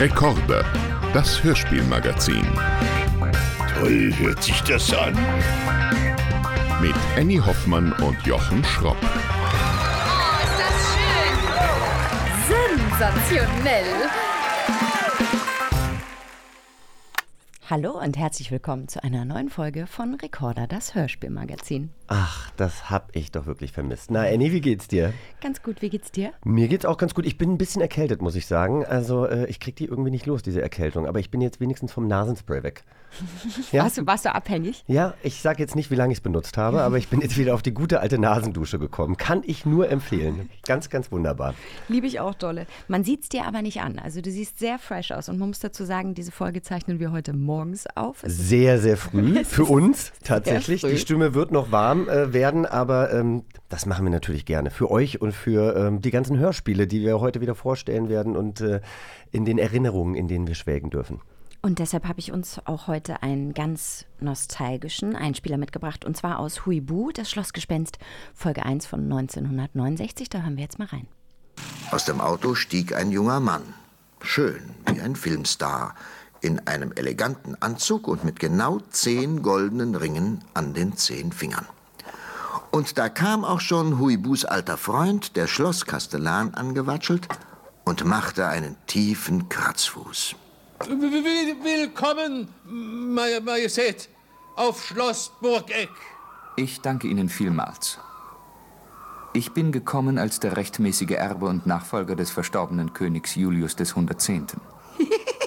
Rekorde, das Hörspielmagazin. Toll hört sich das an. Mit Annie Hoffmann und Jochen Schropp. Oh, ist das schön! Sensationell! Hallo und herzlich willkommen zu einer neuen Folge von Recorder, das Hörspielmagazin. Ach, das hab ich doch wirklich vermisst. Na, Annie, wie geht's dir? Ganz gut, wie geht's dir? Mir geht's auch ganz gut. Ich bin ein bisschen erkältet, muss ich sagen. Also, äh, ich krieg die irgendwie nicht los, diese Erkältung. Aber ich bin jetzt wenigstens vom Nasenspray weg. Ja? Warst, du, warst du abhängig? Ja, ich sag jetzt nicht, wie lange ich es benutzt habe, aber ich bin jetzt wieder auf die gute alte Nasendusche gekommen. Kann ich nur empfehlen. Ganz, ganz wunderbar. Liebe ich auch dolle. Man sieht's dir aber nicht an. Also du siehst sehr fresh aus. Und man muss dazu sagen, diese Folge zeichnen wir heute morgens auf. Es Sehr, sehr früh für uns tatsächlich. Die Stimme wird noch warm äh, werden, aber ähm, das machen wir natürlich gerne. Für euch und für ähm, die ganzen Hörspiele, die wir heute wieder vorstellen werden und äh, in den Erinnerungen, in denen wir schwelgen dürfen. Und deshalb habe ich uns auch heute einen ganz nostalgischen Einspieler mitgebracht. Und zwar aus Huibu, das Schlossgespenst, Folge 1 von 1969. Da hören wir jetzt mal rein. Aus dem Auto stieg ein junger Mann, schön wie ein Filmstar, in einem eleganten Anzug und mit genau zehn goldenen Ringen an den zehn Fingern. Und da kam auch schon Huibus alter Freund, der Schlosskastellan, angewatschelt und machte einen tiefen Kratzfuß. Will- Willkommen, Maj- Majestät, auf Schloss Burgeck. Ich danke Ihnen vielmals. Ich bin gekommen als der rechtmäßige Erbe und Nachfolger des verstorbenen Königs Julius des 110.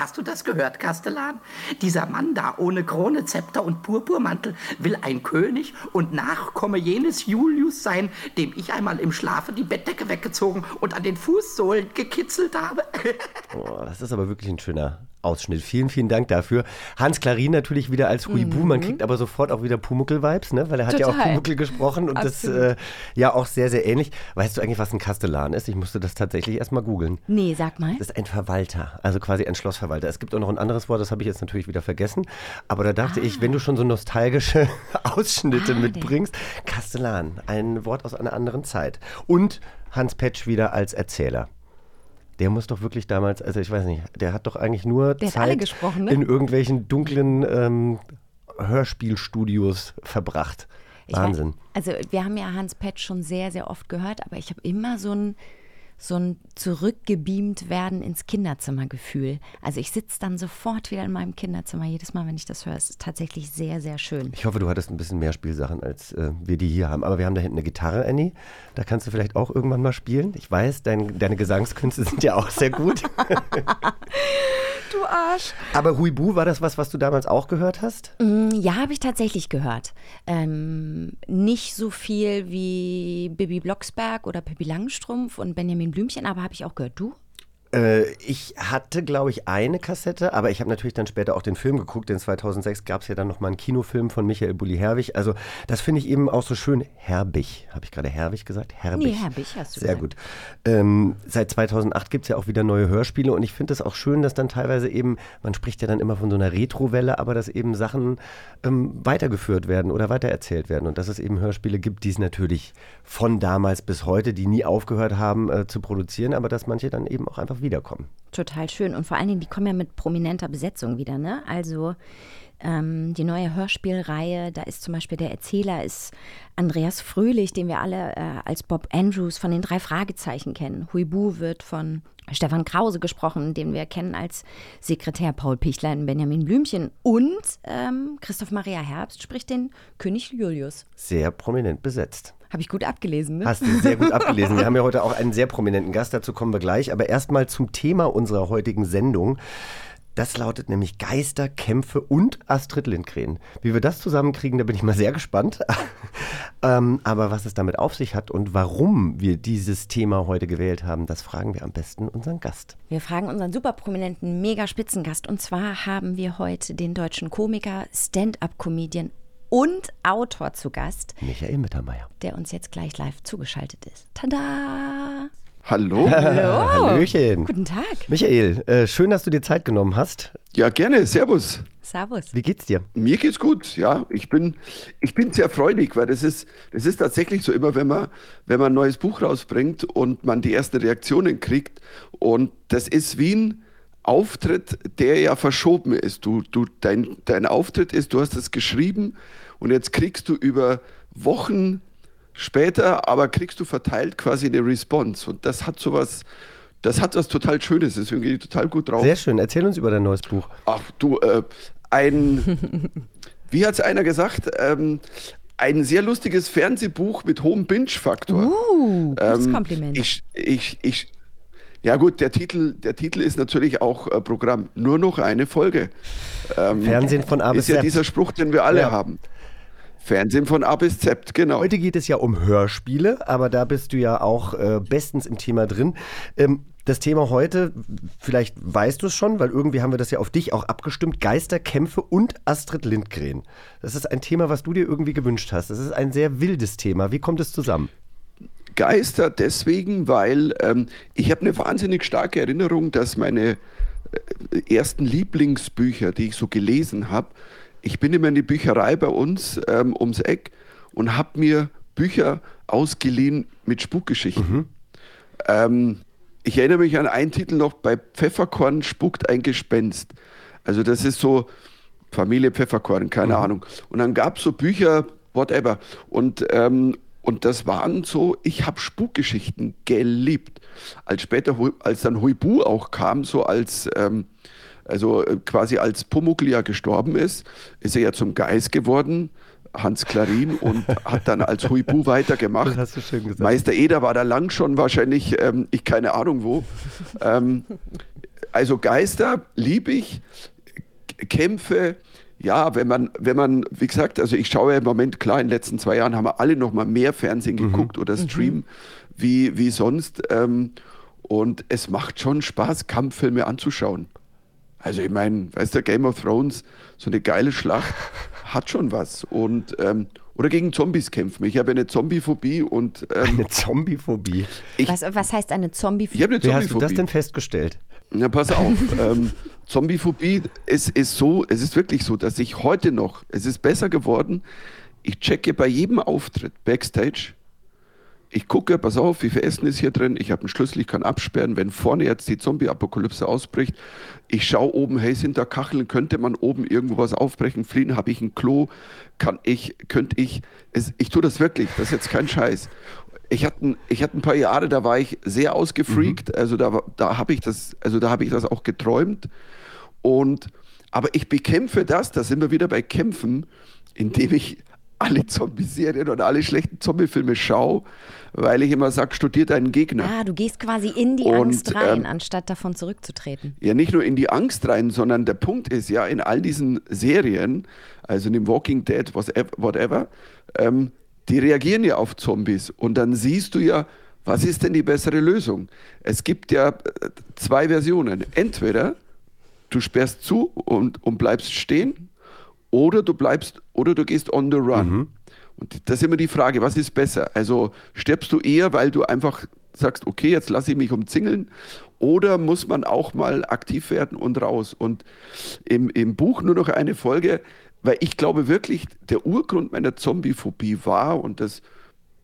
Hast du das gehört, Kastellan? Dieser Mann da ohne Krone, Zepter und Purpurmantel will ein König und Nachkomme jenes Julius sein, dem ich einmal im Schlafe die Bettdecke weggezogen und an den Fußsohlen gekitzelt habe. Oh, das ist aber wirklich ein schöner Ausschnitt. Vielen, vielen Dank dafür. Hans Klarin natürlich wieder als Huibu. Man kriegt aber sofort auch wieder Pumuckel-Vibes, ne? weil er hat ja auch Total. Pumuckel gesprochen und das äh, ja auch sehr, sehr ähnlich. Weißt du eigentlich, was ein Kastellan ist? Ich musste das tatsächlich erstmal googeln. Nee, sag mal. Das ist ein Verwalter, also quasi ein Schlossverwalter. Es gibt auch noch ein anderes Wort, das habe ich jetzt natürlich wieder vergessen. Aber da dachte ich, wenn du schon so nostalgische Ausschnitte Ah, mitbringst, Kastellan, ein Wort aus einer anderen Zeit. Und Hans Petsch wieder als Erzähler. Der muss doch wirklich damals, also ich weiß nicht, der hat doch eigentlich nur Der Zeit ne? in irgendwelchen dunklen ähm, Hörspielstudios verbracht. Ich Wahnsinn. Weiß, also wir haben ja Hans Petsch schon sehr, sehr oft gehört, aber ich habe immer so ein, so ein zurückgebeamt werden ins Kinderzimmergefühl. Also ich sitze dann sofort wieder in meinem Kinderzimmer, jedes Mal, wenn ich das höre. Es ist tatsächlich sehr, sehr schön. Ich hoffe, du hattest ein bisschen mehr Spielsachen, als äh, wir die hier haben. Aber wir haben da hinten eine Gitarre, Annie. Da kannst du vielleicht auch irgendwann mal spielen. Ich weiß, dein, deine Gesangskünste sind ja auch sehr gut. Du Arsch! Aber Huibu, war das was, was du damals auch gehört hast? Ja, habe ich tatsächlich gehört. Ähm, nicht so viel wie Bibi Blocksberg oder Pippi Langstrumpf und Benjamin Blümchen, aber habe ich auch gehört. Du? Äh, ich hatte, glaube ich, eine Kassette, aber ich habe natürlich dann später auch den Film geguckt. denn 2006 gab es ja dann nochmal einen Kinofilm von Michael Bulli-Herbig. Also das finde ich eben auch so schön. Herbig. Habe ich gerade Herbig gesagt? Herbig. Nee, Herbig hast du Sehr gesagt. gut. Ähm, seit 2008 gibt es ja auch wieder neue Hörspiele und ich finde es auch schön, dass dann teilweise eben, man spricht ja dann immer von so einer Retrowelle, aber dass eben Sachen ähm, weitergeführt werden oder weitererzählt werden und dass es eben Hörspiele gibt, die es natürlich von damals bis heute, die nie aufgehört haben äh, zu produzieren, aber dass manche dann eben auch einfach wiederkommen. Total schön. Und vor allen Dingen, die kommen ja mit prominenter Besetzung wieder, ne? Also ähm, die neue Hörspielreihe, da ist zum Beispiel der Erzähler ist Andreas Fröhlich, den wir alle äh, als Bob Andrews von den drei Fragezeichen kennen. Huibu wird von Stefan Krause gesprochen, den wir kennen als Sekretär Paul Pichler in Benjamin Blümchen. Und ähm, Christoph Maria Herbst spricht den König Julius. Sehr prominent besetzt. Habe ich gut abgelesen, ne? Hast du sehr gut abgelesen. Wir haben ja heute auch einen sehr prominenten Gast, dazu kommen wir gleich. Aber erstmal zum Thema unserer heutigen Sendung. Das lautet nämlich Geister, Kämpfe und Astrid Lindgren. Wie wir das zusammenkriegen, da bin ich mal sehr gespannt. ähm, aber was es damit auf sich hat und warum wir dieses Thema heute gewählt haben, das fragen wir am besten unseren Gast. Wir fragen unseren super prominenten Mega-Spitzengast. Und zwar haben wir heute den deutschen Komiker, Stand-up-Comedian und Autor zu Gast, Michael Mittermeier. der uns jetzt gleich live zugeschaltet ist. Tada! Hallo. Hallo. Hallöchen. Guten Tag. Michael, äh, schön, dass du dir Zeit genommen hast. Ja, gerne. Servus. Servus. Wie geht's dir? Mir geht's gut, ja. Ich bin, ich bin sehr freudig, weil das ist, das ist tatsächlich so immer, wenn man, wenn man ein neues Buch rausbringt und man die ersten Reaktionen kriegt. Und das ist wie ein Auftritt, der ja verschoben ist. Du, du, dein, dein Auftritt ist, du hast es geschrieben und jetzt kriegst du über Wochen später, aber kriegst du verteilt quasi eine Response. Und das hat sowas, das hat was total Schönes, deswegen gehe ich total gut drauf. Sehr schön. Erzähl uns über dein neues Buch. Ach du, äh, ein, wie hat es einer gesagt, ähm, ein sehr lustiges Fernsehbuch mit hohem Binge-Faktor. Uh, gutes Ähm, Kompliment. Ich, ich, ich, ja gut, der Titel, der Titel ist natürlich auch äh, Programm. Nur noch eine Folge. Ähm, Fernsehen von A bis ist ja dieser Spruch, den wir alle Ja. haben. Fernsehen von A bis Z, genau. Heute geht es ja um Hörspiele, aber da bist du ja auch äh, bestens im Thema drin. Ähm, das Thema heute, vielleicht weißt du es schon, weil irgendwie haben wir das ja auf dich auch abgestimmt, Geisterkämpfe und Astrid Lindgren. Das ist ein Thema, was du dir irgendwie gewünscht hast. Das ist ein sehr wildes Thema. Wie kommt es zusammen? Geister deswegen, weil ähm, ich habe eine wahnsinnig starke Erinnerung, dass meine äh, ersten Lieblingsbücher, die ich so gelesen habe, ich bin immer in die Bücherei bei uns ähm, ums Eck und habe mir Bücher ausgeliehen mit Spukgeschichten. Ähm, ich erinnere mich an einen Titel noch, bei Pfefferkorn spukt ein Gespenst. Also das ist so Familie Pfefferkorn, keine Ahnung. Und dann gab es so Bücher, whatever. Und, ähm, und das waren so, ich habe Spukgeschichten geliebt. Als später, als dann Huibu auch kam, so als, ähm, also äh, quasi als Pumuckl ja gestorben ist, ist er ja zum Geist geworden, Hans Klarin, und hat dann als Huibu weitergemacht. Meister Eder war da lang schon wahrscheinlich, ähm, ich keine Ahnung wo. ähm, also Geister liebe ich, Kämpfe, ja, wenn man, wenn man, wie gesagt, also ich schaue ja im Moment, klar, in den letzten zwei Jahren haben wir alle noch mal mehr Fernsehen geguckt oder Stream wie, wie sonst. Ähm, und es macht schon Spaß, Kampffilme anzuschauen. Also ich meine, weißt du, Game of Thrones, so eine geile Schlacht, hat schon was. Und, ähm, oder gegen Zombies kämpfen. Ich habe eine Zombiephobie und ähm, Eine Zombiephobie. Was, was heißt eine zombie ich habe eine Wie hast du Zombiephobie. das denn festgestellt? Na, pass auf. ähm, Zombiephobie, es ist so, es ist wirklich so, dass ich heute noch, es ist besser geworden, ich checke bei jedem Auftritt Backstage, ich gucke, pass auf, wie viel Essen ist hier drin, ich habe einen Schlüssel, ich kann absperren, wenn vorne jetzt die Zombie-Apokalypse ausbricht, ich schaue oben, hey, sind da Kacheln, könnte man oben irgendwo was aufbrechen, fliehen, habe ich ein Klo, kann ich, könnte ich, es, ich tue das wirklich, das ist jetzt kein Scheiß. Ich hatte, ein- ich hatte ein paar Jahre, da war ich sehr ausgefreakt, also da, da habe ich das, also da habe ich das auch geträumt. Und, aber ich bekämpfe das, da sind wir wieder bei Kämpfen, indem ich alle Zombie-Serien und alle schlechten Zombie-Filme schaue, weil ich immer sage, studier deinen Gegner. Ah, du gehst quasi in die Und, Angst rein, ähm, anstatt davon zurückzutreten. Ja, nicht nur in die Angst rein, sondern der Punkt ist ja, in all diesen Serien, also in dem Walking Dead, whatever, whatever ähm, die reagieren ja auf Zombies. Und dann siehst du ja, was ist denn die bessere Lösung? Es gibt ja äh, zwei Versionen. Entweder du sperrst zu und, und bleibst stehen, oder du bleibst, oder du gehst on the run. Und das ist immer die Frage, was ist besser? Also stirbst du eher, weil du einfach sagst, okay, jetzt lasse ich mich umzingeln, oder muss man auch mal aktiv werden und raus? Und im, im Buch nur noch eine Folge, weil ich glaube wirklich, der Urgrund meiner Zombiephobie war, und das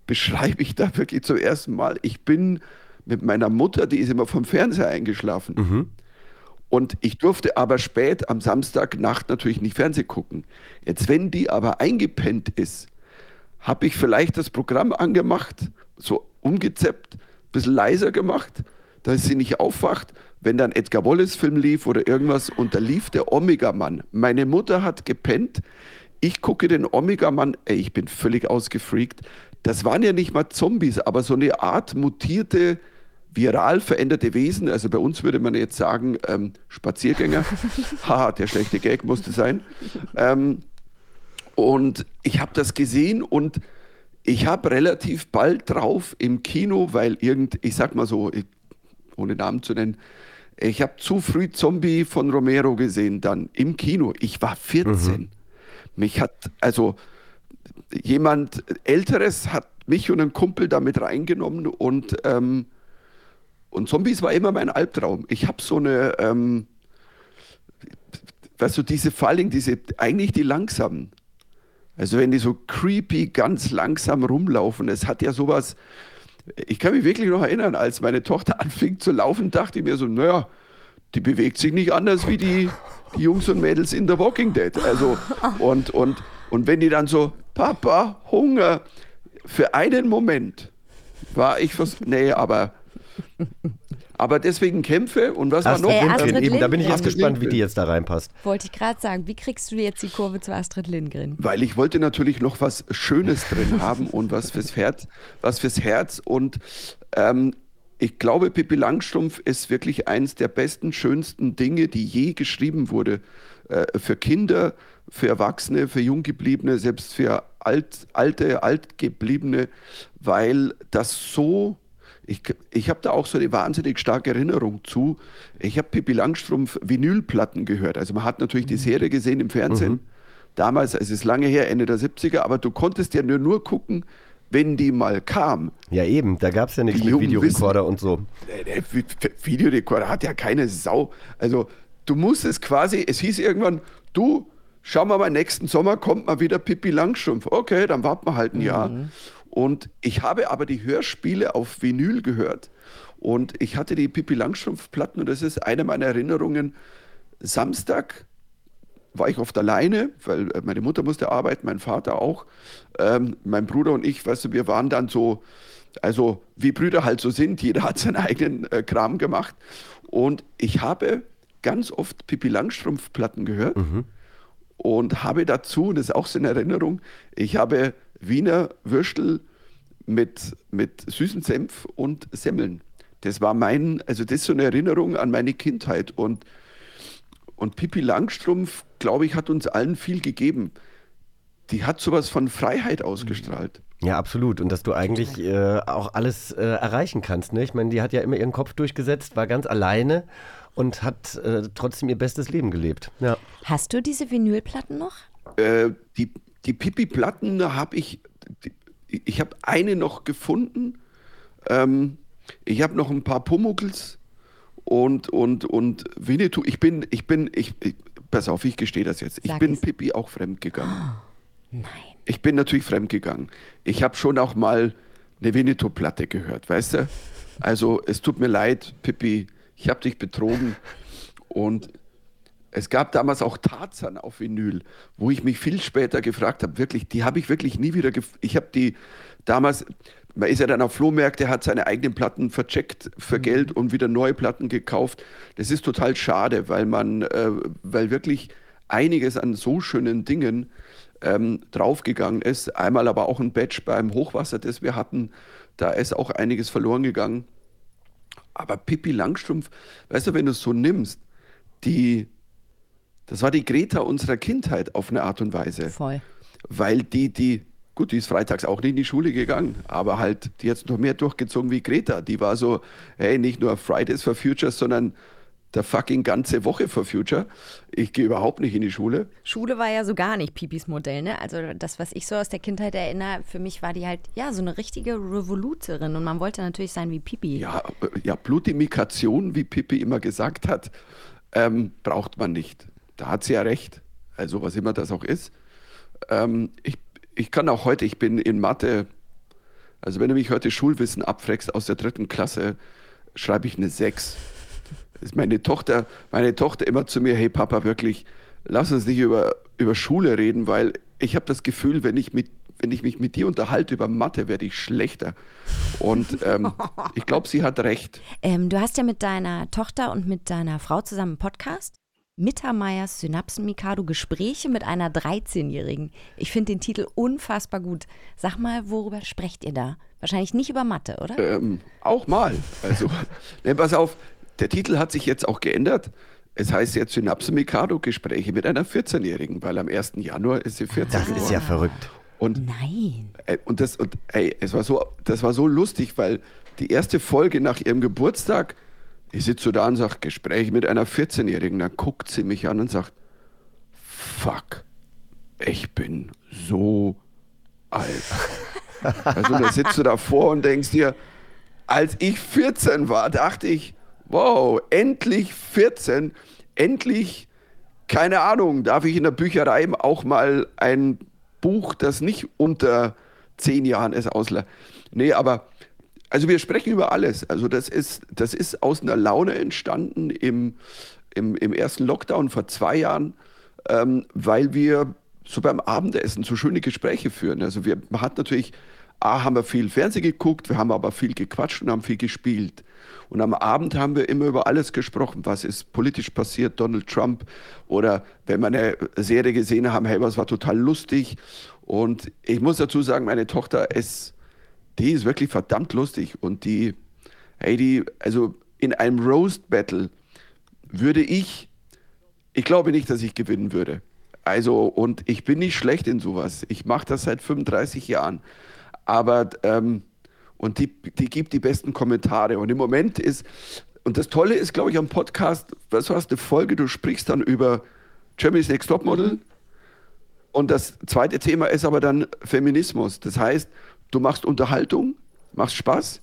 beschreibe ich da wirklich zum ersten Mal, ich bin mit meiner Mutter, die ist immer vom Fernseher eingeschlafen. Und ich durfte aber spät am Samstagnacht natürlich nicht Fernsehen gucken. Jetzt, wenn die aber eingepennt ist, habe ich vielleicht das Programm angemacht, so umgezeppt, ein bisschen leiser gemacht, dass sie nicht aufwacht, wenn dann Edgar Wallace-Film lief oder irgendwas und da lief der Omega-Mann. Meine Mutter hat gepennt, ich gucke den Omega-Mann, ey, ich bin völlig ausgefreakt. Das waren ja nicht mal Zombies, aber so eine Art mutierte, viral veränderte Wesen. Also bei uns würde man jetzt sagen, ähm, Spaziergänger. Haha, der schlechte Gag musste sein. Ähm, und ich habe das gesehen und ich habe relativ bald drauf im Kino, weil irgend, ich sag mal so, ich, ohne Namen zu nennen, ich habe zu früh Zombie von Romero gesehen dann im Kino. Ich war 14. Mich hat, also jemand Älteres hat mich und einen Kumpel damit reingenommen und ähm, Und Zombies war immer mein Albtraum. Ich habe so eine, ähm, weißt du, diese Falling, diese, eigentlich die langsamen. Also wenn die so creepy ganz langsam rumlaufen, es hat ja sowas, ich kann mich wirklich noch erinnern, als meine Tochter anfing zu laufen, dachte ich mir so, naja, die bewegt sich nicht anders wie die, die Jungs und Mädels in The Walking Dead. Also, und, und, und wenn die dann so, Papa, Hunger, für einen Moment war ich nee, aber aber deswegen Kämpfe und was war noch? Äh, Astrid Eben, eben, da bin ich jetzt Astrid gespannt, wie Lindgren. die jetzt da reinpasst. Wollte ich gerade sagen, wie kriegst du jetzt die Kurve zu Astrid Lindgren? Weil ich wollte natürlich noch was Schönes drin haben und was fürs Herz, was fürs Herz. Und ähm, ich glaube, Pippi Langstrumpf ist wirklich eins der besten, schönsten Dinge, die je geschrieben wurde. Äh, für Kinder, für Erwachsene, für Junggebliebene, selbst für alt, alte, altgebliebene, weil das so ich, ich habe da auch so eine wahnsinnig starke Erinnerung zu. Ich habe Pippi Langstrumpf Vinylplatten gehört. Also man hat natürlich die Serie gesehen im Fernsehen. Damals, es ist lange her, Ende der 70er, aber du konntest ja nur, nur gucken, wenn die mal kam. Ja, eben, da gab es ja nichts mit Videorekorder und so. Der- der Vi- Vi- Videorekorder hat ja keine Sau. Also du musstest quasi, es hieß irgendwann, du, schauen wir mal, nächsten Sommer kommt mal wieder Pippi Langstrumpf. Okay, dann warten wir halt ein Jahr. Und ich habe aber die Hörspiele auf Vinyl gehört. Und ich hatte die Pippi Langstrumpf-Platten und das ist eine meiner Erinnerungen. Samstag war ich oft alleine, weil äh, meine Mutter musste arbeiten, mein Vater auch. Ähm, mein Bruder und ich, weißt du, wir waren dann so, also wie Brüder halt so sind, jeder hat seinen eigenen äh, Kram gemacht. Und ich habe ganz oft Pippi Langstrumpf-Platten gehört und habe dazu, und das ist auch so eine Erinnerung, ich habe Wiener Würstel mit, mit süßen Senf und Semmeln. Das war mein, also das ist so eine Erinnerung an meine Kindheit. Und und Pippi Langstrumpf, glaube ich, hat uns allen viel gegeben. Die hat sowas von Freiheit ausgestrahlt. Ja, absolut. Und dass du eigentlich äh, auch alles äh, erreichen kannst. Ne? Ich meine, die hat ja immer ihren Kopf durchgesetzt, war ganz alleine und hat äh, trotzdem ihr bestes Leben gelebt. Ja. Hast du diese Vinylplatten noch? Äh, die die Pippi-Platten habe ich, ich habe eine noch gefunden. Ähm, ich habe noch ein paar Pumuckls und, und, und Winnetou. Ich bin, ich bin, ich, ich pass auf, ich gestehe das jetzt. Ich Sag bin es. Pippi auch fremdgegangen. Nein. Ich bin natürlich fremdgegangen. Ich habe schon auch mal eine Winnetou-Platte gehört, weißt du? Also es tut mir leid, Pippi, ich habe dich betrogen. Und es gab damals auch Tarzan auf Vinyl, wo ich mich viel später gefragt habe, wirklich, die habe ich wirklich nie wieder, ich habe die damals, man ist ja dann auf Flohmärkte, hat seine eigenen Platten vercheckt für Geld und wieder neue Platten gekauft. Das ist total schade, weil man, äh, weil wirklich einiges an so schönen Dingen ähm, draufgegangen ist. Einmal aber auch ein Badge beim Hochwasser, das wir hatten, da ist auch einiges verloren gegangen. Aber Pippi Langstrumpf, weißt du, wenn du es so nimmst, die, das war die Greta unserer Kindheit auf eine Art und Weise. Voll. Weil die, die, gut, die ist freitags auch nicht in die Schule gegangen, aber halt, die hat noch mehr durchgezogen wie Greta. Die war so, hey, nicht nur Fridays for Future, sondern der fucking ganze Woche for Future. Ich gehe überhaupt nicht in die Schule. Schule war ja so gar nicht Pipis Modell, ne? Also das, was ich so aus der Kindheit erinnere, für mich war die halt, ja, so eine richtige Revoluzerin und man wollte natürlich sein wie Pipi. Ja, äh, ja Blutimikation, wie Pippi immer gesagt hat, ähm, braucht man nicht. Da hat sie ja recht. Also was immer das auch ist. Ähm, ich, ich kann auch heute, ich bin in Mathe, also wenn du mich heute Schulwissen abfragst aus der dritten Klasse, schreibe ich eine 6. Ist meine Tochter, meine Tochter immer zu mir, hey Papa, wirklich, lass uns nicht über, über Schule reden, weil ich habe das Gefühl, wenn ich, mit, wenn ich mich mit dir unterhalte über Mathe, werde ich schlechter. Und ähm, ich glaube, sie hat recht. Ähm, du hast ja mit deiner Tochter und mit deiner Frau zusammen einen Podcast. Mittermeiers Synapsen-Mikado Gespräche mit einer 13-Jährigen. Ich finde den Titel unfassbar gut. Sag mal, worüber sprecht ihr da? Wahrscheinlich nicht über Mathe, oder? Ähm, auch mal. Also, ne, pass auf, der Titel hat sich jetzt auch geändert. Es heißt jetzt Synapse Mikado Gespräche mit einer 14-Jährigen, weil am 1. Januar ist sie 14 Das geworden. ist ja verrückt. Und, Nein. äh, und, das, und ey, es war so, das war so lustig, weil die erste Folge nach ihrem Geburtstag, ich sitze so da und sage, Gespräch mit einer 14-Jährigen, dann guckt sie mich an und sagt, fuck, ich bin so alt. Also da sitzt du davor und denkst dir, als ich 14 war, dachte ich, wow, endlich 14, endlich, keine Ahnung, darf ich in der Bücherei auch mal ein Buch, das nicht unter zehn Jahren ist, ausleihen. Nee, aber also wir sprechen über alles. Also das ist, das ist aus einer Laune entstanden im, im, im ersten Lockdown vor zwei Jahren, ähm, weil wir so beim Abendessen so schöne Gespräche führen. Also wir, man hat natürlich, A, haben wir viel Fernsehen geguckt, wir haben aber viel gequatscht und haben viel gespielt. Und am Abend haben wir immer über alles gesprochen, was ist politisch passiert, Donald Trump oder wenn wir eine Serie gesehen haben, hey, was war total lustig. Und ich muss dazu sagen, meine Tochter ist, die ist wirklich verdammt lustig und die, hey, die, also in einem Roast Battle würde ich, ich glaube nicht, dass ich gewinnen würde. Also, und ich bin nicht schlecht in sowas. Ich mache das seit 35 Jahren. Aber, ähm, und die, die gibt die besten Kommentare. Und im Moment ist, und das Tolle ist, glaube ich, am Podcast, was du hast eine Folge, du sprichst dann über Germany's Next Topmodel. Mhm. Und das zweite Thema ist aber dann Feminismus. Das heißt, du machst Unterhaltung, machst Spaß,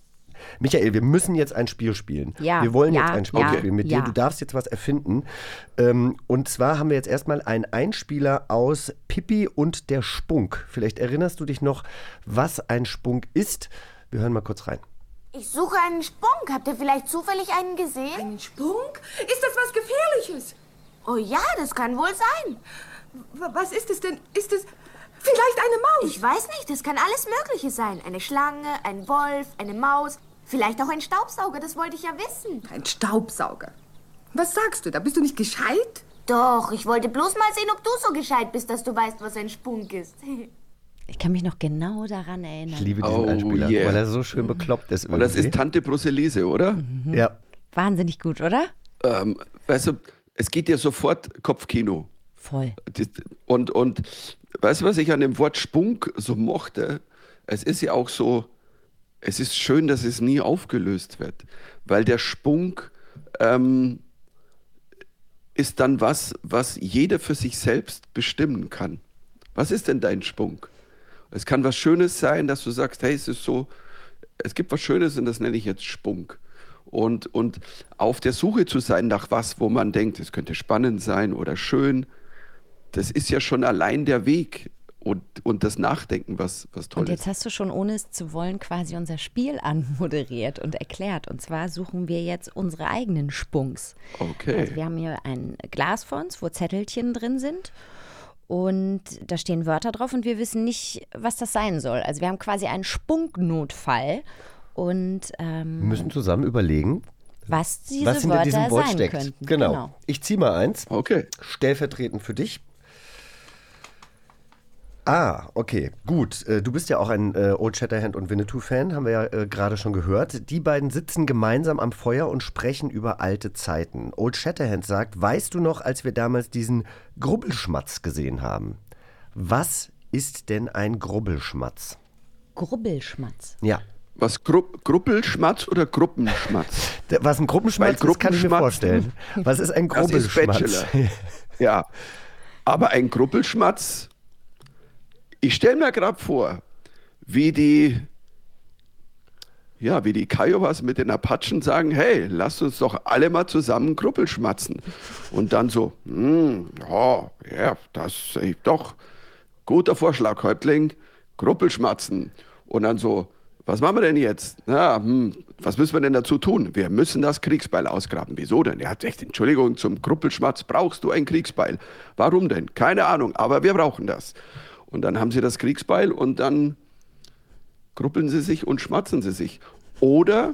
Michael, wir müssen jetzt ein Spiel spielen. Ja, wir wollen ja, jetzt ein Spiel ja, spielen mit ja. dir. Du darfst jetzt was erfinden. Ähm, und zwar haben wir jetzt erstmal einen Einspieler aus Pippi und der Spunk. Vielleicht erinnerst du dich noch, was ein Spunk ist. Wir hören mal kurz rein. Ich suche einen Spunk. Habt ihr vielleicht zufällig einen gesehen? Einen Spunk? Ist das was Gefährliches? Oh ja, das kann wohl sein. W was ist es denn? Ist es vielleicht eine Maus? Ich weiß nicht, das kann alles Mögliche sein. Eine Schlange, ein Wolf, eine Maus, vielleicht auch ein Staubsauger, das wollte ich ja wissen. Ein Staubsauger? Was sagst du, da bist du nicht gescheit? Doch, ich wollte bloß mal sehen, ob du so gescheit bist, dass du weißt, was ein Spunk ist. Ich kann mich noch genau daran erinnern. Ich liebe diesen Oh, Einspieler, yeah. weil er so schön bekloppt ist. Und das ist Tante Brusselise, oder? Ja. Wahnsinnig gut, oder? Ähm, weißt du, es geht ja sofort Kopfkino. Voll. Und, und weißt du, was ich an dem Wort Spunk so mochte? Es ist ja auch so, es ist schön, dass es nie aufgelöst wird, weil der Spunk ähm, ist dann was, was jeder für sich selbst bestimmen kann. Was ist denn dein Spunk? Es kann was Schönes sein, dass du sagst, hey, es ist so, es gibt was Schönes und das nenne ich jetzt Spunk. Und, und auf der Suche zu sein nach was, wo man denkt, es könnte spannend sein oder schön, das ist ja schon allein der Weg und, und das Nachdenken, was, was toll Und jetzt ist. hast du schon, ohne es zu wollen, quasi unser Spiel anmoderiert und erklärt. Und zwar suchen wir jetzt unsere eigenen Spunks. Okay. Also wir haben hier ein Glas vor uns, wo Zettelchen drin sind. Und da stehen Wörter drauf und wir wissen nicht, was das sein soll. Also wir haben quasi einen Spunknotfall. Und ähm, Wir müssen zusammen überlegen, was diese was hinter Wörter diesem Wort sein steckt. könnten. Genau. Ich ziehe mal eins. Okay. Stellvertretend für dich. Ah, okay, gut. Äh, Du bist ja auch ein äh, Old Shatterhand und Winnetou-Fan, haben wir ja äh, gerade schon gehört. Die beiden sitzen gemeinsam am Feuer und sprechen über alte Zeiten. Old Shatterhand sagt, weißt du noch, als wir damals diesen Grubbelschmatz gesehen haben? Was ist denn ein Grubbelschmatz? Grubbelschmatz. Ja. Was, Gru Gruppelschmatz oder Gruppenschmatz? Was ein Gruppenschmatz Weil ist, kann ich mir vorstellen. Was ist ein? Bachelor. Ja. Aber ein Gruppelschmatz, ich stelle mir gerade vor, wie die, ja, wie die Kiowas mit den Apachen sagen, hey, lasst uns doch alle mal zusammen Gruppelschmatzen. Und dann so, hm, ja, ja, das ist doch guter Vorschlag, Häuptling, Gruppelschmatzen. Und dann so, was machen wir denn jetzt? Na, hm, was müssen wir denn dazu tun? Wir müssen das Kriegsbeil ausgraben. Wieso denn? Er hat echt, Entschuldigung, zum Gruppelschmatz brauchst du ein Kriegsbeil. Warum denn? Keine Ahnung, aber wir brauchen das. Und dann haben sie das Kriegsbeil und dann gruppeln sie sich und schmatzen sie sich. Oder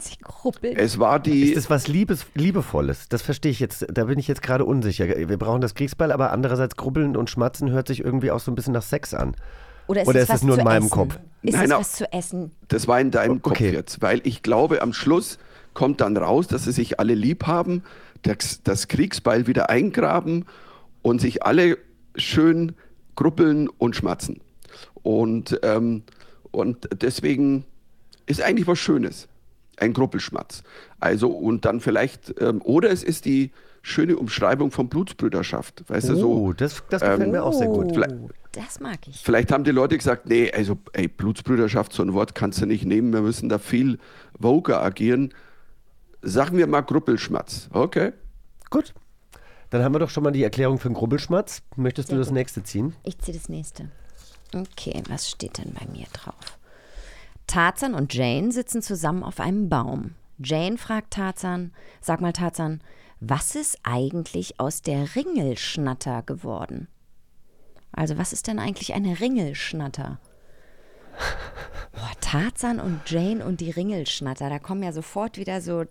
es war die. Ist das was Liebes, Liebevolles? Das verstehe ich jetzt, da bin ich jetzt gerade unsicher. Wir brauchen das Kriegsbeil, aber andererseits grubbeln und schmatzen hört sich irgendwie auch so ein bisschen nach Sex an. Oder ist, Oder es ist es nur in meinem essen? Kopf? Ist Nein, es was zu essen? Das war in deinem Kopf Okay. jetzt, weil ich glaube, am Schluss kommt dann raus, dass sie sich alle lieb haben, das, das Kriegsbeil wieder eingraben und sich alle schön gruppeln und schmatzen. Und, ähm, und deswegen ist eigentlich was Schönes, ein Gruppelschmatz. Also und dann vielleicht, ähm, oder es ist die schöne Umschreibung von Blutsbrüderschaft, weißt du so. Oh, das, das gefällt ähm, mir auch sehr gut. Vielleicht, Das mag ich. Vielleicht haben die Leute gesagt, nee, also ey, Blutsbrüderschaft, so ein Wort kannst du nicht nehmen, wir müssen da viel voger agieren. Sagen wir mal Gruppelschmatz. Okay. Gut. Dann haben wir doch schon mal die Erklärung für den Grubbelschmatz. Möchtest du das nächste ziehen? Ich ziehe das nächste. Okay, was steht denn bei mir drauf? Tarzan und Jane sitzen zusammen auf einem Baum. Jane fragt Tarzan, sag mal Tarzan, was ist eigentlich aus der Ringelschnatter geworden? Also was ist denn eigentlich eine Ringelschnatter? Boah, Tarzan und Jane und die Ringelschnatter, da kommen ja sofort wieder so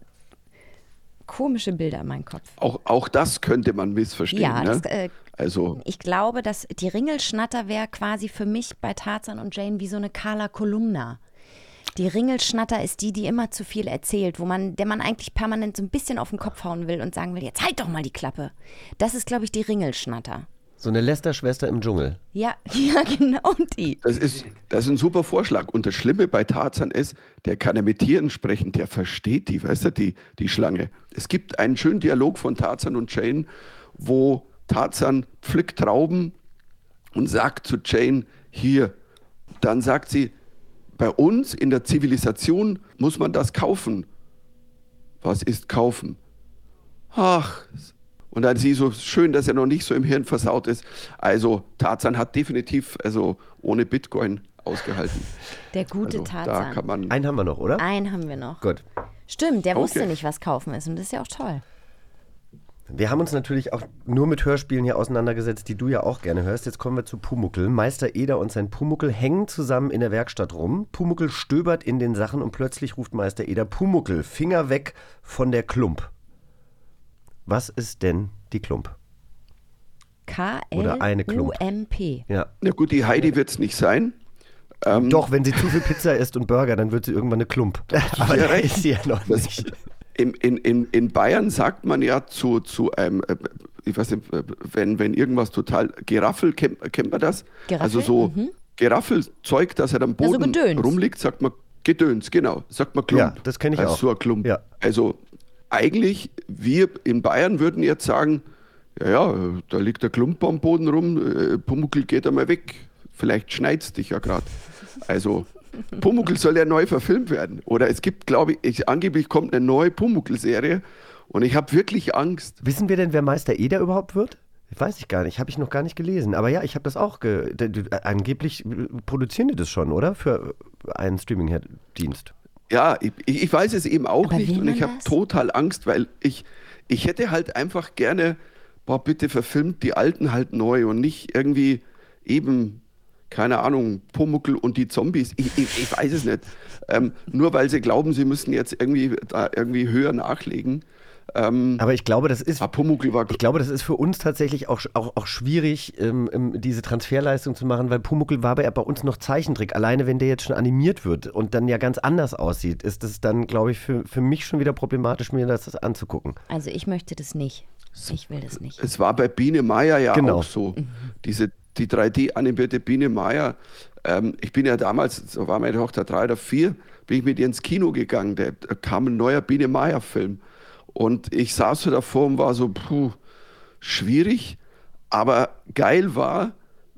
komische Bilder in meinen Kopf. Auch, auch das könnte man missverstehen. Ja, ne? das, äh, also, Ich glaube, dass die Ringelschnatter wäre quasi für mich bei Tarzan und Jane wie so eine Carla Kolumna. Die Ringelschnatter ist die, die immer zu viel erzählt, wo man, der man eigentlich permanent so ein bisschen auf den Kopf hauen will und sagen will, jetzt halt doch mal die Klappe. Das ist, glaube ich, die Ringelschnatter. So eine Lester-Schwester im Dschungel. Ja, ja, genau die. das ist, das ist ein super Vorschlag. Und das Schlimme bei Tarzan ist, der kann ja mit Tieren sprechen, der versteht die, weißt du, die, die Schlange. Es gibt einen schönen Dialog von Tarzan und Jane, wo Tarzan pflückt Trauben und sagt zu Jane, hier, dann sagt sie, bei uns in der Zivilisation muss man das kaufen. Was ist kaufen? Ach, und dann sie so schön, dass er noch nicht so im Hirn versaut ist. Also Tarzan hat definitiv also ohne Bitcoin ausgehalten. Der gute Also, da Tarzan. kann man Einen haben wir noch, oder? Einen haben wir noch. Gut. Stimmt, der wusste Okay. nicht, was kaufen ist und das ist ja auch toll. Wir haben uns natürlich auch nur mit Hörspielen hier auseinandergesetzt, die du ja auch gerne hörst. Jetzt kommen wir zu Pumuckel. Meister Eder und sein Pumuckel hängen zusammen in der Werkstatt rum. Pumuckel stöbert in den Sachen und plötzlich ruft Meister Eder Pumuckel, Finger weg von der Klump. Was ist denn die Klump? Oder eine Klump. Ja. Na gut, die Heidi wird es nicht sein. Ähm, Doch, wenn sie zu viel Pizza isst und Burger, dann wird sie irgendwann eine Klump. Aber ja da recht. ist sie ja noch Das- nicht. In, in, in, Bayern sagt man ja zu, zu einem, äh, ich weiß nicht, äh, wenn, wenn irgendwas total, Geraffel, kennt, kennt man das? Geraffel? Also so Mhm. Geraffelzeug, das halt am Boden Gedöns. rumliegt, sagt man Gedöns, genau. Sagt man Klump. Ja, das kenn ich also auch. So ein Klump. Ja. Also eigentlich, wir in Bayern würden jetzt sagen, ja, ja, da liegt der Klump am Boden rum, äh, Pumuckl geht einmal weg. Vielleicht schneit's dich ja gerade. Also Pumuckl soll ja neu verfilmt werden. Oder es gibt, glaube ich, ich, angeblich kommt eine neue Pumuckl-Serie und ich habe wirklich Angst. Wissen wir denn, wer Meister Eder überhaupt wird? Weiß ich gar nicht, habe ich noch gar nicht gelesen. Aber ja, ich habe das auch. Angeblich äh, produzieren die das schon, oder? Für einen Streaming-Dienst. Ja, ich, ich weiß es eben auch Aber nicht und ich habe total Angst, weil ich, ich hätte halt einfach gerne, boah, bitte verfilmt die Alten halt neu und nicht irgendwie eben, keine Ahnung, Pumuckl und die Zombies. Ich, ich, ich weiß es nicht. Ähm, nur weil sie glauben, sie müssen jetzt irgendwie da irgendwie höher nachlegen. Ähm, Aber ich glaube, das ist. ah, Ich glaube, das ist für uns tatsächlich auch, auch, auch schwierig, ähm, ähm, diese Transferleistung zu machen, weil Pumuckl war bei, bei uns noch Zeichentrick. Alleine wenn der jetzt schon animiert wird und dann ja ganz anders aussieht, ist das dann, glaube ich, für, für mich schon wieder problematisch, mir das anzugucken. Also ich möchte das nicht. Ich will das nicht. Es war bei Biene Meier ja Genau. auch so. Diese, die 3D-animierte Biene Meier. Ähm, ich bin ja damals, so war meine Tochter drei oder vier, bin ich mit ihr ins Kino gegangen. Da kam ein neuer Biene Meier-Film. Und ich saß so davor und war so, puh, schwierig. Aber geil war,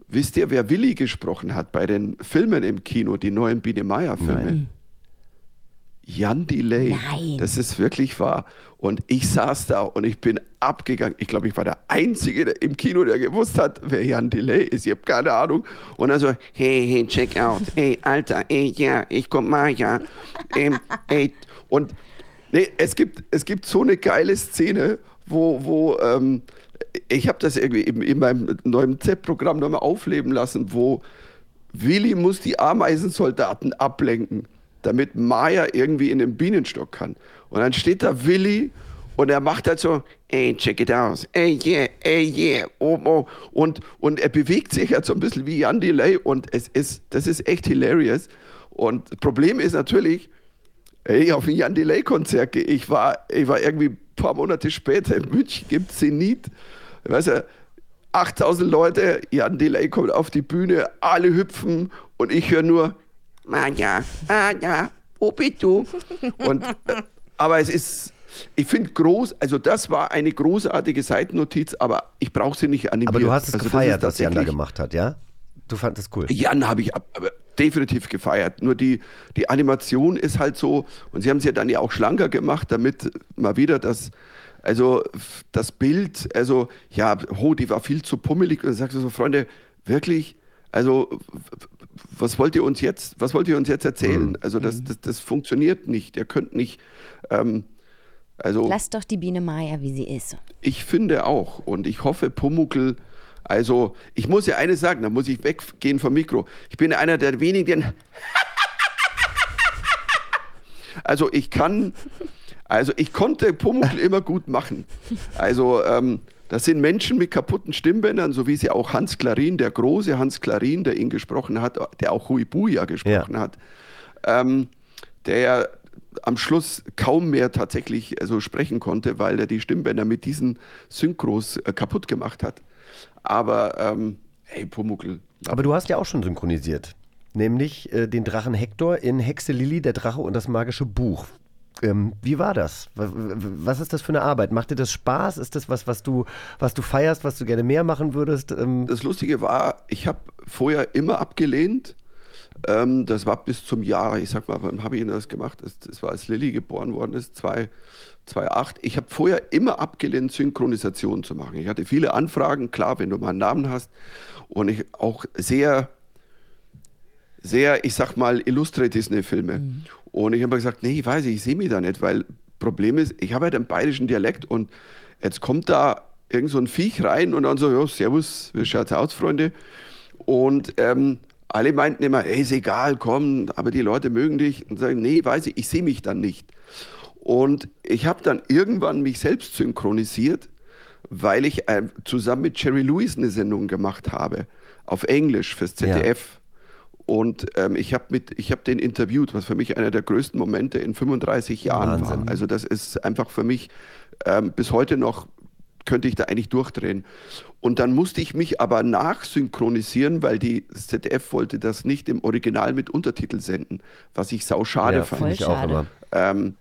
wisst ihr, wer Willi gesprochen hat bei den Filmen im Kino, die neuen Biene Meier-Filme? Jan Delay. Nein. Das ist wirklich wahr. Und ich saß da und ich bin abgegangen. Ich glaube, ich war der Einzige der- im Kino, der gewusst hat, wer Jan Delay ist. Ich habe keine Ahnung. Und dann so, hey, hey, check out. Hey, Alter, hey, ja, ich komm mal, ja. Ähm, hey. Und nee, es gibt, es gibt so eine geile Szene, wo, wo ähm, ich habe das irgendwie in, in meinem neuen Z-Programm nochmal aufleben lassen, wo Willi muss die Ameisensoldaten ablenken, damit Maya irgendwie in den Bienenstock kann. Und dann steht da Willi und er macht halt so, ey, check it out, ey, yeah, ey, yeah, oh, oh. Und, und er bewegt sich halt so ein bisschen wie Jan Delay und es ist, das ist echt hilarious. Und das Problem ist natürlich, ey, auf ein Jan Delay-Konzert gehe ich war, ich war irgendwie ein paar Monate später in München im Zenit, weißt du, 8000 Leute, Jan Delay kommt auf die Bühne, alle hüpfen und ich höre nur, Maja, Maja, wo bist du? Und, äh, aber es ist, ich finde groß, also das war eine großartige Seitennotiz, aber ich brauche sie nicht animiert. Aber du hast es also gefeiert, was Jan da gemacht hat, ja? Du fandest cool. Jan habe ich ab, definitiv gefeiert. Nur die, die Animation ist halt so, und sie haben sie ja dann ja auch schlanker gemacht, damit mal wieder das, also das Bild, also ja, ho, die war viel zu pummelig. Und dann sagst du so, Freunde, wirklich, also was wollt ihr uns jetzt, was wollt ihr uns jetzt erzählen? Also das, das, das funktioniert nicht. Ihr könnt nicht, ähm, also Lass doch die Biene Maya, wie sie ist. ich finde auch und ich hoffe, Pumuckl, also ich muss ja eines sagen, da muss ich weggehen vom Mikro. Ich bin einer der wenigen, also ich kann, also ich konnte Pumuckl immer gut machen. Also ähm, das sind Menschen mit kaputten Stimmbändern, so wie sie auch Hans Klarin, der große Hans Klarin, der ihn gesprochen hat, der auch Huibu ja gesprochen hat, ähm, der ja am Schluss kaum mehr tatsächlich also sprechen konnte, weil er die Stimmbänder mit diesen Synchros äh, kaputt gemacht hat. Aber ähm, hey, Pumuckl. Aber du hast ja auch schon synchronisiert. Nämlich äh, den Drachen Hector in Hexe Lilly, der Drache und das magische Buch. Ähm, wie war das? Wa- wa- Was ist das für eine Arbeit? Macht dir das Spaß? Ist das was, was du, was du feierst, was du gerne mehr machen würdest? Ähm, Das Lustige war, ich habe vorher immer abgelehnt. Ähm, das war bis zum Jahr, ich sag mal, wann habe ich denn das gemacht? Das, das war, als Lilly geboren worden ist, 2 2008. Ich habe vorher immer abgelehnt, Synchronisation zu machen. Ich hatte viele Anfragen, klar, wenn du mal einen Namen hast. Und ich auch sehr, sehr, ich sag mal, illustre Disney-Filme. Und ich habe gesagt, nee, ich weiß ich sehe mich da nicht, weil Problem ist, ich habe halt einen bayerischen Dialekt und jetzt kommt da irgend so ein Viech rein und dann so, ja, servus, wie schaut's aus, Freunde? Und ähm, alle meinten immer, ey, ist egal, komm, aber die Leute mögen dich. Und sagen, nee, weiß ich, ich sehe mich dann nicht. Und ich habe dann irgendwann mich selbst synchronisiert, weil ich äh, zusammen mit Jerry Lewis eine Sendung gemacht habe, auf Englisch fürs ZDF. Und ähm, ich habe habe den interviewt, was für mich einer der größten Momente in 35 Jahren Wahnsinn. war. Also das ist einfach für mich ähm, bis heute noch könnte ich da eigentlich durchdrehen. Und dann musste ich mich aber nachsynchronisieren, weil die ZDF wollte das nicht im Original mit Untertitel senden, was ich sau schade Ja, fand. finde ich auch Schade. immer. Ähm,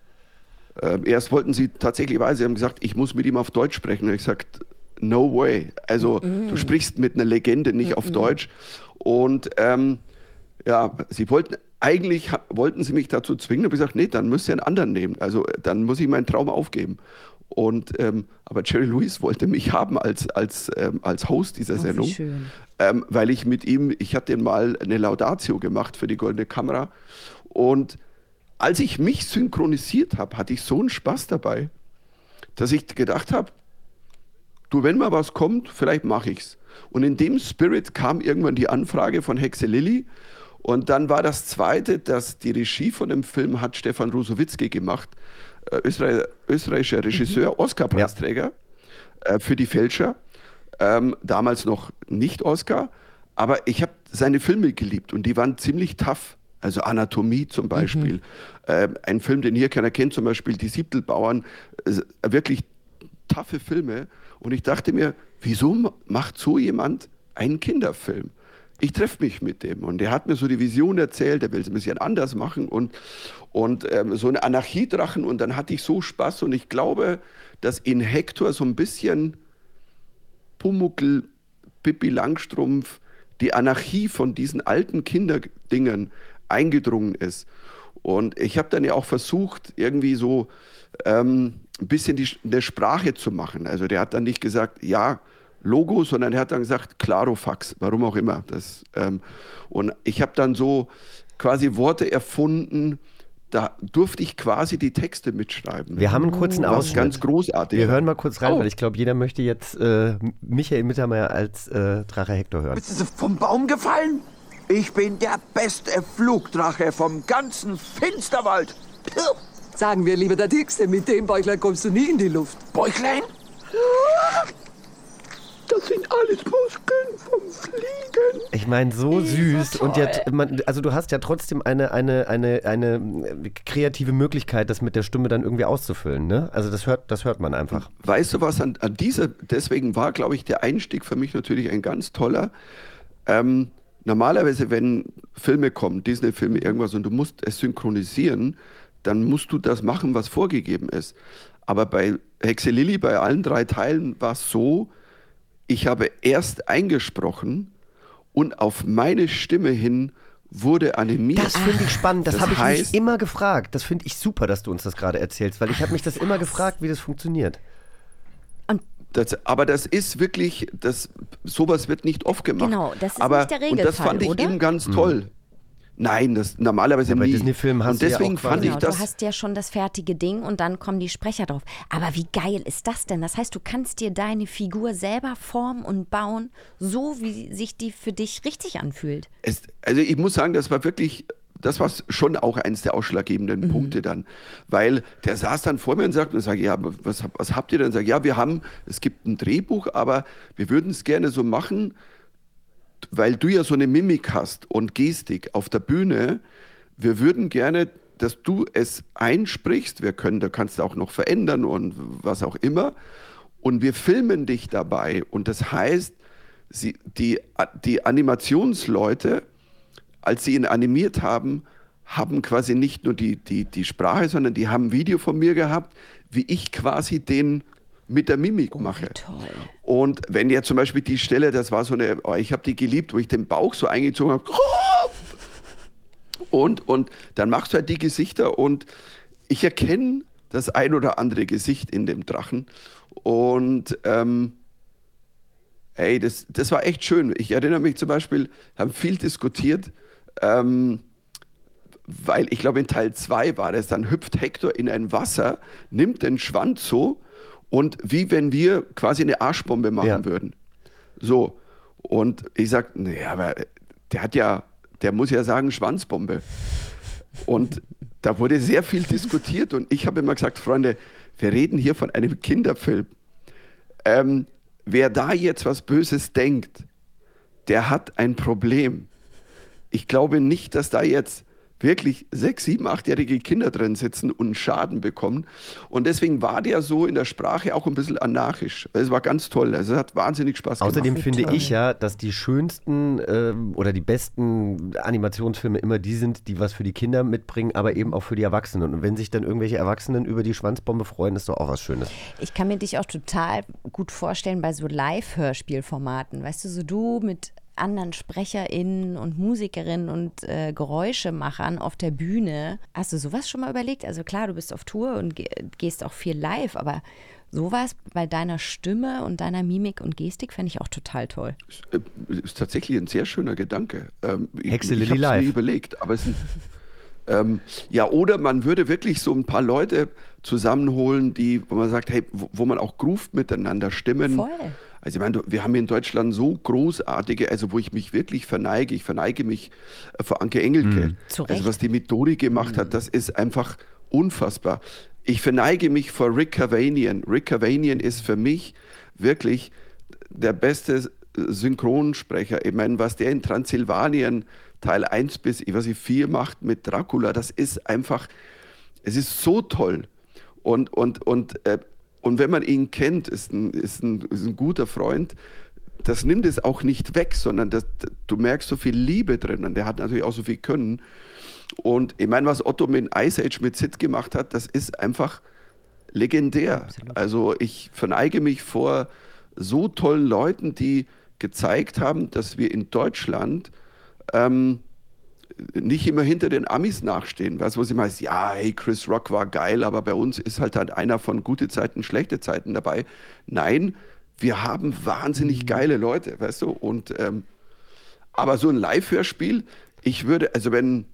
ähm, erst wollten sie tatsächlich, sie haben gesagt, ich muss mit ihm auf Deutsch sprechen. Und ich gesagt, no way. Also Mhm. du sprichst mit einer Legende nicht auf Deutsch. Und ähm, ja, sie wollten eigentlich wollten sie mich dazu zwingen, habe ich gesagt, nee, dann müsst ihr einen anderen nehmen. Also äh, dann muss ich meinen Traum aufgeben. Und ähm, aber Jerry Lewis wollte mich haben als als ähm, als Host dieser Oh, Sendung, ähm, weil ich mit ihm, ich hatte mal eine Laudatio gemacht für die Goldene Kamera und als ich mich synchronisiert habe, hatte ich so einen Spaß dabei, dass ich gedacht habe, du, wenn mal was kommt, vielleicht mache ich's. Und in dem Spirit kam irgendwann die Anfrage von Hexe Lilly. Und dann war das zweite, dass die Regie von dem Film hat Stefan Rusowitzki gemacht, Österreich, österreichischer Regisseur, Oscar-Preisträger äh, für die Fälscher. Ähm, damals noch nicht Oscar, aber ich habe seine Filme geliebt und die waren ziemlich tough. Also Anatomie zum Beispiel. Ähm, ein Film, den hier keiner kennt, zum Beispiel Die Siebtelbauern. Äh, wirklich taffe Filme. Und ich dachte mir, wieso ma- macht so jemand einen Kinderfilm? Ich treffe mich mit dem und der hat mir so die Vision erzählt, er will es ein bisschen anders machen und, und ähm, so eine Anarchiedrachen und dann hatte ich so Spaß und ich glaube, dass in Hector so ein bisschen Pumuckl, Pippi Langstrumpf, die Anarchie von diesen alten Kinderdingen eingedrungen ist. Und ich habe dann ja auch versucht, irgendwie so ähm, ein bisschen die, eine Sprache zu machen. Also der hat dann nicht gesagt, ja, Logo, sondern er hat dann gesagt, Clarofax, warum auch immer. Das, ähm, und ich habe dann so quasi Worte erfunden, da durfte ich quasi die Texte mitschreiben. Wir haben einen kurzen Was Ausschnitt. ganz großartig. Wir hören mal kurz rein, Oh. weil ich glaube, jeder möchte jetzt äh, Michael Mittermeier als äh, Drache Hector hören. Bist du vom Baum gefallen? Ich bin der beste Flugdrache vom ganzen Finsterwald. Sagen wir lieber der Dickste, mit dem Bäuchlein kommst du nie in die Luft. Bäuchlein? Das sind alles Muskeln vom Fliegen. Ich meine, so süß und jetzt, man, also du hast ja trotzdem eine, eine, eine, eine kreative Möglichkeit, das mit der Stimme dann irgendwie auszufüllen, ne? Also das hört, das hört man einfach. Weißt du was, an, an dieser, deswegen war, glaube ich, der Einstieg für mich natürlich ein ganz toller. Ähm, normalerweise, wenn Filme kommen, Disney-Filme, irgendwas, und du musst es synchronisieren, dann musst du das machen, was vorgegeben ist. Aber bei Hexe Lilly, bei allen drei Teilen, war es so, ich habe erst eingesprochen und auf meine Stimme hin wurde animiert. Das finde ich spannend. Das, Das habe ich heißt- mich immer gefragt. Das finde ich super, dass du uns das gerade erzählst, weil ich habe mich das immer gefragt, wie das funktioniert. Das, aber das ist wirklich, das, sowas wird nicht oft gemacht. Genau, das ist aber, nicht der Und das Regelfall, fand ich oder? eben ganz Mhm. toll. Nein, das normalerweise Ja, bei nie. Disney-Filmen hast und du ja deswegen auch fand ich Genau, das. du hast ja schon das fertige Ding und dann kommen die Sprecher drauf. Aber wie geil ist das denn? Das heißt, du kannst dir deine Figur selber formen und bauen, so wie sich die für dich richtig anfühlt. Es, also ich muss sagen, das war wirklich, das war schon auch eins der ausschlaggebenden Mhm. Punkte dann. Weil der saß dann vor mir und sagte, und sage, ja, was, was habt ihr denn? Sag, ja, wir haben, es gibt ein Drehbuch, aber wir würden es gerne so machen, weil du ja so eine Mimik hast und Gestik auf der Bühne. Wir würden gerne, dass du es einsprichst. Wir können, da kannst du auch noch verändern und was auch immer. Und wir filmen dich dabei. Und das heißt, sie, die, die Animationsleute, als sie ihn animiert haben, haben quasi nicht nur die, die, die Sprache, sondern die haben ein Video von mir gehabt, wie ich quasi den mit der Mimik mache. Und wenn jetzt zum Beispiel die Stelle, das war so eine, oh, ich habe die geliebt, wo ich den Bauch so eingezogen habe, und, und dann machst du halt die Gesichter und ich erkenne das ein oder andere Gesicht in dem Drachen. Und ähm, ey, das, das war echt schön. Ich erinnere mich zum Beispiel, haben viel diskutiert, ähm, weil ich glaube in Teil 2 war das, dann hüpft Hector in ein Wasser, nimmt den Schwanz so und wie wenn wir quasi eine Arschbombe machen Ja. würden. So. Und ich sag, nee, aber der hat ja, der muss ja sagen Schwanzbombe. Und da wurde sehr viel diskutiert und ich habe immer gesagt, Freunde, wir reden hier von einem Kinderfilm. Ähm, wer da jetzt was Böses denkt, der hat ein Problem. Ich glaube nicht, dass da jetzt wirklich sechs, sieben, achtjährige Kinder drin sitzen und Schaden bekommen. Und deswegen war der so in der Sprache auch ein bisschen anarchisch. Es war ganz toll. Also es hat wahnsinnig Spaß gemacht. Außerdem finde ich ja, dass die schönsten ähm, oder die besten Animationsfilme immer die sind, die was für die Kinder mitbringen, aber eben auch für die Erwachsenen. Und wenn sich dann irgendwelche Erwachsenen über die Schwanzbombe freuen, ist doch auch was Schönes. Ich kann mir dich auch total gut vorstellen bei so Live-Hörspielformaten. Weißt du, so du mit anderen SprecherInnen und Musikerinnen und äh, Geräuschemachern auf der Bühne. Hast du sowas schon mal überlegt? Also klar, du bist auf Tour und ge gehst auch viel live, aber sowas bei deiner Stimme und deiner Mimik und Gestik fände ich auch total toll. Äh, ist tatsächlich ein sehr schöner Gedanke. Ähm, ich- Hexe ich Lilly hab's live. nie überlegt, aber es sind, ähm, ja, oder man würde wirklich so ein paar Leute zusammenholen, die, wo man sagt, hey, wo, wo man auch groovt miteinander, Stimmen. Voll. Also ich meine, du- wir haben in Deutschland so großartige, also wo ich mich wirklich verneige. Ich verneige mich äh, vor Anke Engelke. Mhm. Also was die mit Dori gemacht hat, das ist einfach unfassbar. Ich verneige mich vor Rick Cavanian. Rick Cavanian ist für mich wirklich der beste Synchronsprecher. Ich meine, was der in Transsilvanien Teil 1 bis, ich weiß nicht, 4 macht mit Dracula, das ist einfach, es ist so toll. Und, und, und, äh, und wenn man ihn kennt, ist ein, ist, ein, ist ein guter Freund, das nimmt es auch nicht weg, sondern das, du merkst so viel Liebe drin und der hat natürlich auch so viel Können. Und ich meine, was Otto mit Ice Age mit Sid gemacht hat, das ist einfach legendär. Also ich verneige mich vor so tollen Leuten, die gezeigt haben, dass wir in Deutschland ähm, nicht immer hinter den Amis nachstehen. Weißt du, was ich meine? Ja, hey, Chris Rock war geil, aber bei uns ist halt, halt einer von gute Zeiten, schlechte Zeiten dabei. Nein, wir haben wahnsinnig geile Leute, weißt du? Und ähm, aber so ein Live-Hörspiel, ich würde, also wenn,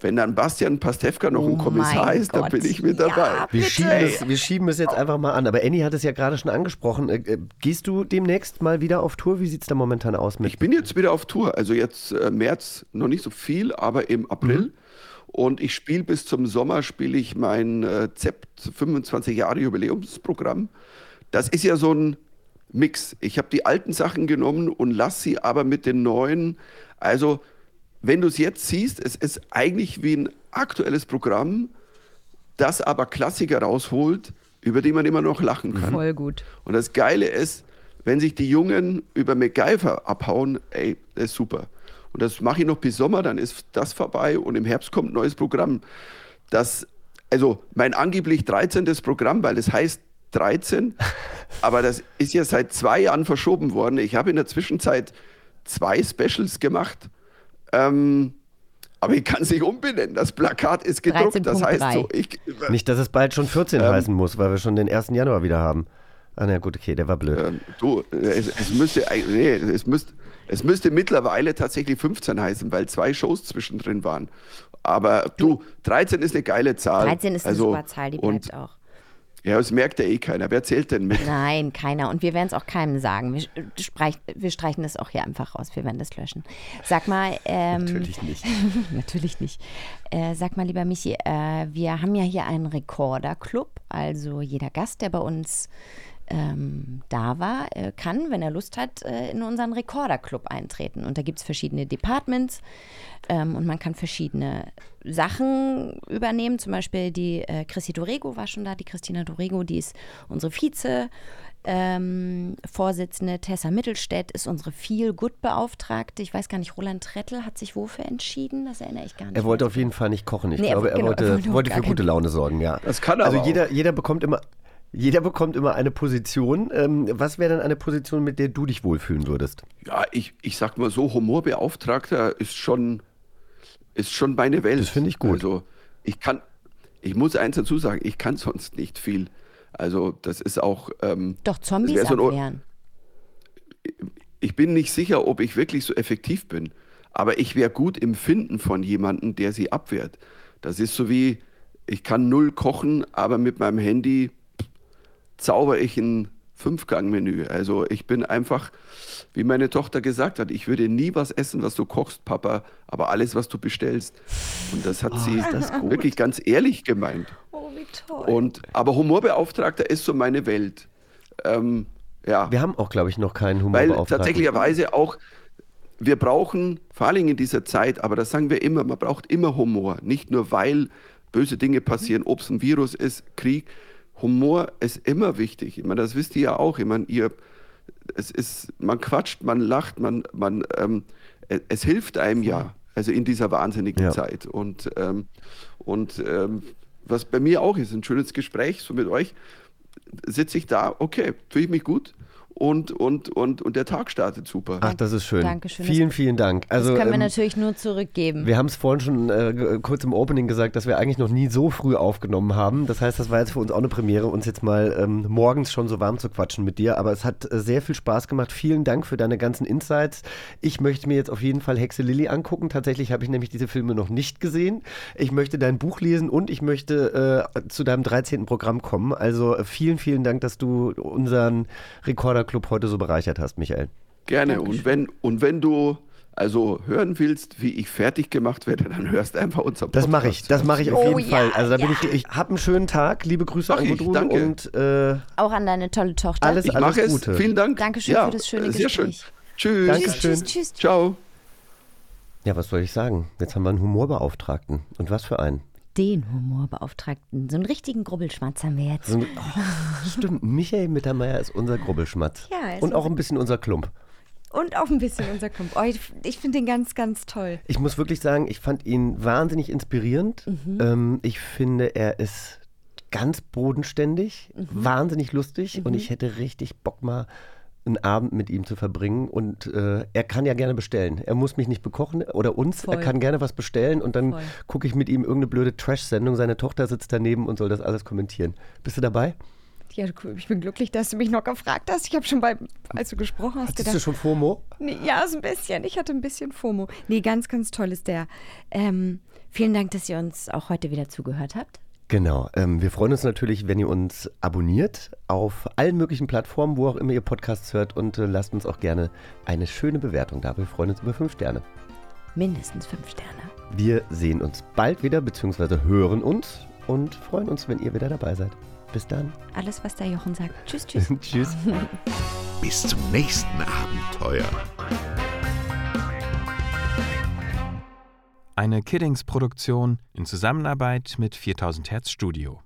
wenn dann Bastian Pastewka noch Oh ein Kommissar ist, dann bin ich mit ja, dabei. Wir Bitte. schieben, es, wir schieben es jetzt einfach mal an. Aber Annie hat es ja gerade schon angesprochen. Äh, äh, Gehst du demnächst mal wieder auf Tour? Wie sieht es da momentan aus mit? Ich bin jetzt wieder auf Tour, also jetzt äh, März noch nicht so viel, aber im April. Und ich spiele bis zum Sommer, spiele ich mein äh, ZEPT 25 Jahre Jubiläumsprogramm. Das ist ja so ein Mix. Ich habe die alten Sachen genommen und lasse sie aber mit den neuen. Also, wenn du es jetzt siehst, es ist eigentlich wie ein aktuelles Programm, das aber Klassiker rausholt, über die man immer noch lachen kann. Voll gut. Und das Geile ist, wenn sich die Jungen über MacGyver abhauen, ey, das ist super. Und das mache ich noch bis Sommer, dann ist das vorbei und im Herbst kommt ein neues Programm. Das, also mein angeblich 13. Programm, weil es heißt 13, aber das ist ja seit zwei Jahren verschoben worden. Ich habe in der Zwischenzeit zwei Specials gemacht. Ähm, aber ich kann es nicht umbenennen. Das Plakat ist gedruckt. Das heißt so, ich, Nicht, dass es bald schon 14 ähm, heißen muss, weil wir schon den 1. Januar wieder haben. Ah, na gut, okay, der war blöd. Ähm, du, es, es, müsste, nee, es, müsste, es müsste mittlerweile tatsächlich 15 heißen, weil zwei Shows zwischendrin waren. Aber du, 13 ist eine geile Zahl. 13 ist also, eine super Zahl, die bleibt und, auch. Ja, das merkt ja eh keiner. Wer zählt denn mit? Nein, keiner. Und wir werden es auch keinem sagen. Wir, streich, wir streichen das auch hier einfach raus. Wir werden das löschen. Sag mal. Ähm, natürlich nicht. natürlich nicht. Äh, sag mal, lieber Michi, äh, wir haben ja hier einen Rekorder-Club. Also jeder Gast, der bei uns ähm, da war, äh, kann, wenn er Lust hat, äh, in unseren Rekorder-Club eintreten. Und da gibt es verschiedene Departments ähm, und man kann verschiedene Sachen übernehmen. Zum Beispiel die äh, Chrissy Dorego war schon da, die Christina Dorego, die ist unsere Vize. Ähm, Vorsitzende Tessa Mittelstädt ist unsere Feel-Good-Beauftragte. Ich weiß gar nicht, Roland Trettel hat sich wofür entschieden? Das erinnere ich gar nicht. Er wollte auf jeden Fall nicht kochen. Ich Nee, glaube, er- genau, wollte, er wollte für gute Laune sorgen, ja. Das kann er Also aber jeder, jeder bekommt immer. Jeder bekommt immer eine Position. Ähm, was wäre denn eine Position, mit der du dich wohlfühlen würdest? Ja, ich, ich sag mal so, Humorbeauftragter ist schon, ist schon meine Welt. Das finde ich gut. Also ich kann, ich muss eins dazu sagen, ich kann sonst nicht viel. Also das ist auch. Ähm, Doch, Zombies so abwehren. ich bin nicht sicher, ob ich wirklich so effektiv bin. Aber ich wäre gut im Finden von jemandem, der sie abwehrt. Das ist so wie, ich kann null kochen, aber mit meinem Handy zauber ich ein Fünfgang-Menü. Also ich bin einfach, wie meine Tochter gesagt hat, ich würde nie was essen, was du kochst, Papa, aber alles, was du bestellst. Und das hat Oh, sie das wirklich ganz ehrlich gemeint. Oh, wie toll. Und, aber Humorbeauftragter ist so meine Welt. Ähm, ja. Wir haben auch, glaube ich, noch keinen Weil Humorbeauftragten. tatsächlicherweise auch, wir brauchen, vor allem in dieser Zeit, aber das sagen wir immer, man braucht immer Humor. Nicht nur, weil böse Dinge passieren, ob es ein Virus ist, Krieg. Humor ist immer wichtig. Ich meine, das wisst ihr ja auch. Ich meine, ihr, es ist, man quatscht, man lacht, man, man, ähm, es, es hilft einem ja, also in dieser wahnsinnigen Ja. Zeit. Und, ähm, und ähm, was bei mir auch ist, ein schönes Gespräch, so mit euch, sitze ich da, okay, fühle ich mich gut und, und, und, und der Tag startet super. Ach, das ist schön. Dankeschön. Vielen, vielen Dank. Also, das können wir ähm, natürlich nur zurückgeben. Wir haben es vorhin schon äh, kurz im Opening gesagt, dass wir eigentlich noch nie so früh aufgenommen haben. Das heißt, das war jetzt für uns auch eine Premiere, uns jetzt mal ähm, morgens schon so warm zu quatschen mit dir. Aber es hat äh, sehr viel Spaß gemacht. Vielen Dank für deine ganzen Insights. Ich möchte mir jetzt auf jeden Fall Hexe Lilly angucken. Tatsächlich habe ich nämlich diese Filme noch nicht gesehen. Ich möchte dein Buch lesen und ich möchte äh, zu deinem 13. Programm kommen. Also äh, vielen, vielen Dank, dass du unseren Rekorderclub heute so bereichert hast, Michael. Gerne. Und wenn, und wenn du also hören willst, wie ich fertig gemacht werde, dann hörst einfach unser Podcast. Das mache ich, das mache ich auf Oh, jeden ja, Fall. Also da bin ja. ich, ich habe einen schönen Tag. Liebe Grüße Mach an Gudrun danke. und äh, Auch an deine tolle Tochter. alles, Ich alles es. Gute. Vielen Dank. Dankeschön ja, für das schöne Sehr schön. Gespräch. Tschüss. Dankeschön. Tschüss, tschüss. Ciao. Ja, was soll ich sagen? Jetzt haben wir einen Humorbeauftragten. Und was für einen? Den Humorbeauftragten. So einen richtigen Grubbelschmatz haben wir jetzt. So ein, oh, stimmt, Michael Mittermeier ist unser Grubbelschmatz. Ja, ist und auch ein bisschen unser Klump. Und auch ein bisschen unser Klump. Oh, ich ich finde den ganz, ganz toll. Ich muss wirklich sagen, ich fand ihn wahnsinnig inspirierend. Mhm. Ähm, ich finde, er ist ganz bodenständig, Mhm. wahnsinnig lustig und ich hätte richtig Bock mal einen Abend mit ihm zu verbringen und äh, er kann ja gerne bestellen. Er muss mich nicht bekochen oder uns. Voll. Er kann gerne was bestellen und dann gucke ich mit ihm irgendeine blöde Trash-Sendung. Seine Tochter sitzt daneben und soll das alles kommentieren. Bist du dabei? Ja, cool. ich bin glücklich, dass du mich noch gefragt hast. Ich habe schon bei, als du gesprochen hast, Hattest gedacht. du schon FOMO? Nee, ja, so ein bisschen. Ich hatte ein bisschen FOMO. Nee, ganz, ganz toll ist der. Ähm, vielen Dank, dass ihr uns auch heute wieder zugehört habt. Genau. Ähm, wir freuen uns natürlich, wenn ihr uns abonniert auf allen möglichen Plattformen, wo auch immer ihr Podcasts hört und äh, lasst uns auch gerne eine schöne Bewertung da. Wir freuen uns über fünf Sterne. Mindestens fünf Sterne. Wir sehen uns bald wieder, beziehungsweise hören uns und freuen uns, wenn ihr wieder dabei seid. Bis dann. Alles, was der Jochen sagt. Tschüss, tschüss. Tschüss. Bis zum nächsten Abenteuer. Eine Kiddings-Produktion in Zusammenarbeit mit 4000 Hertz Studio.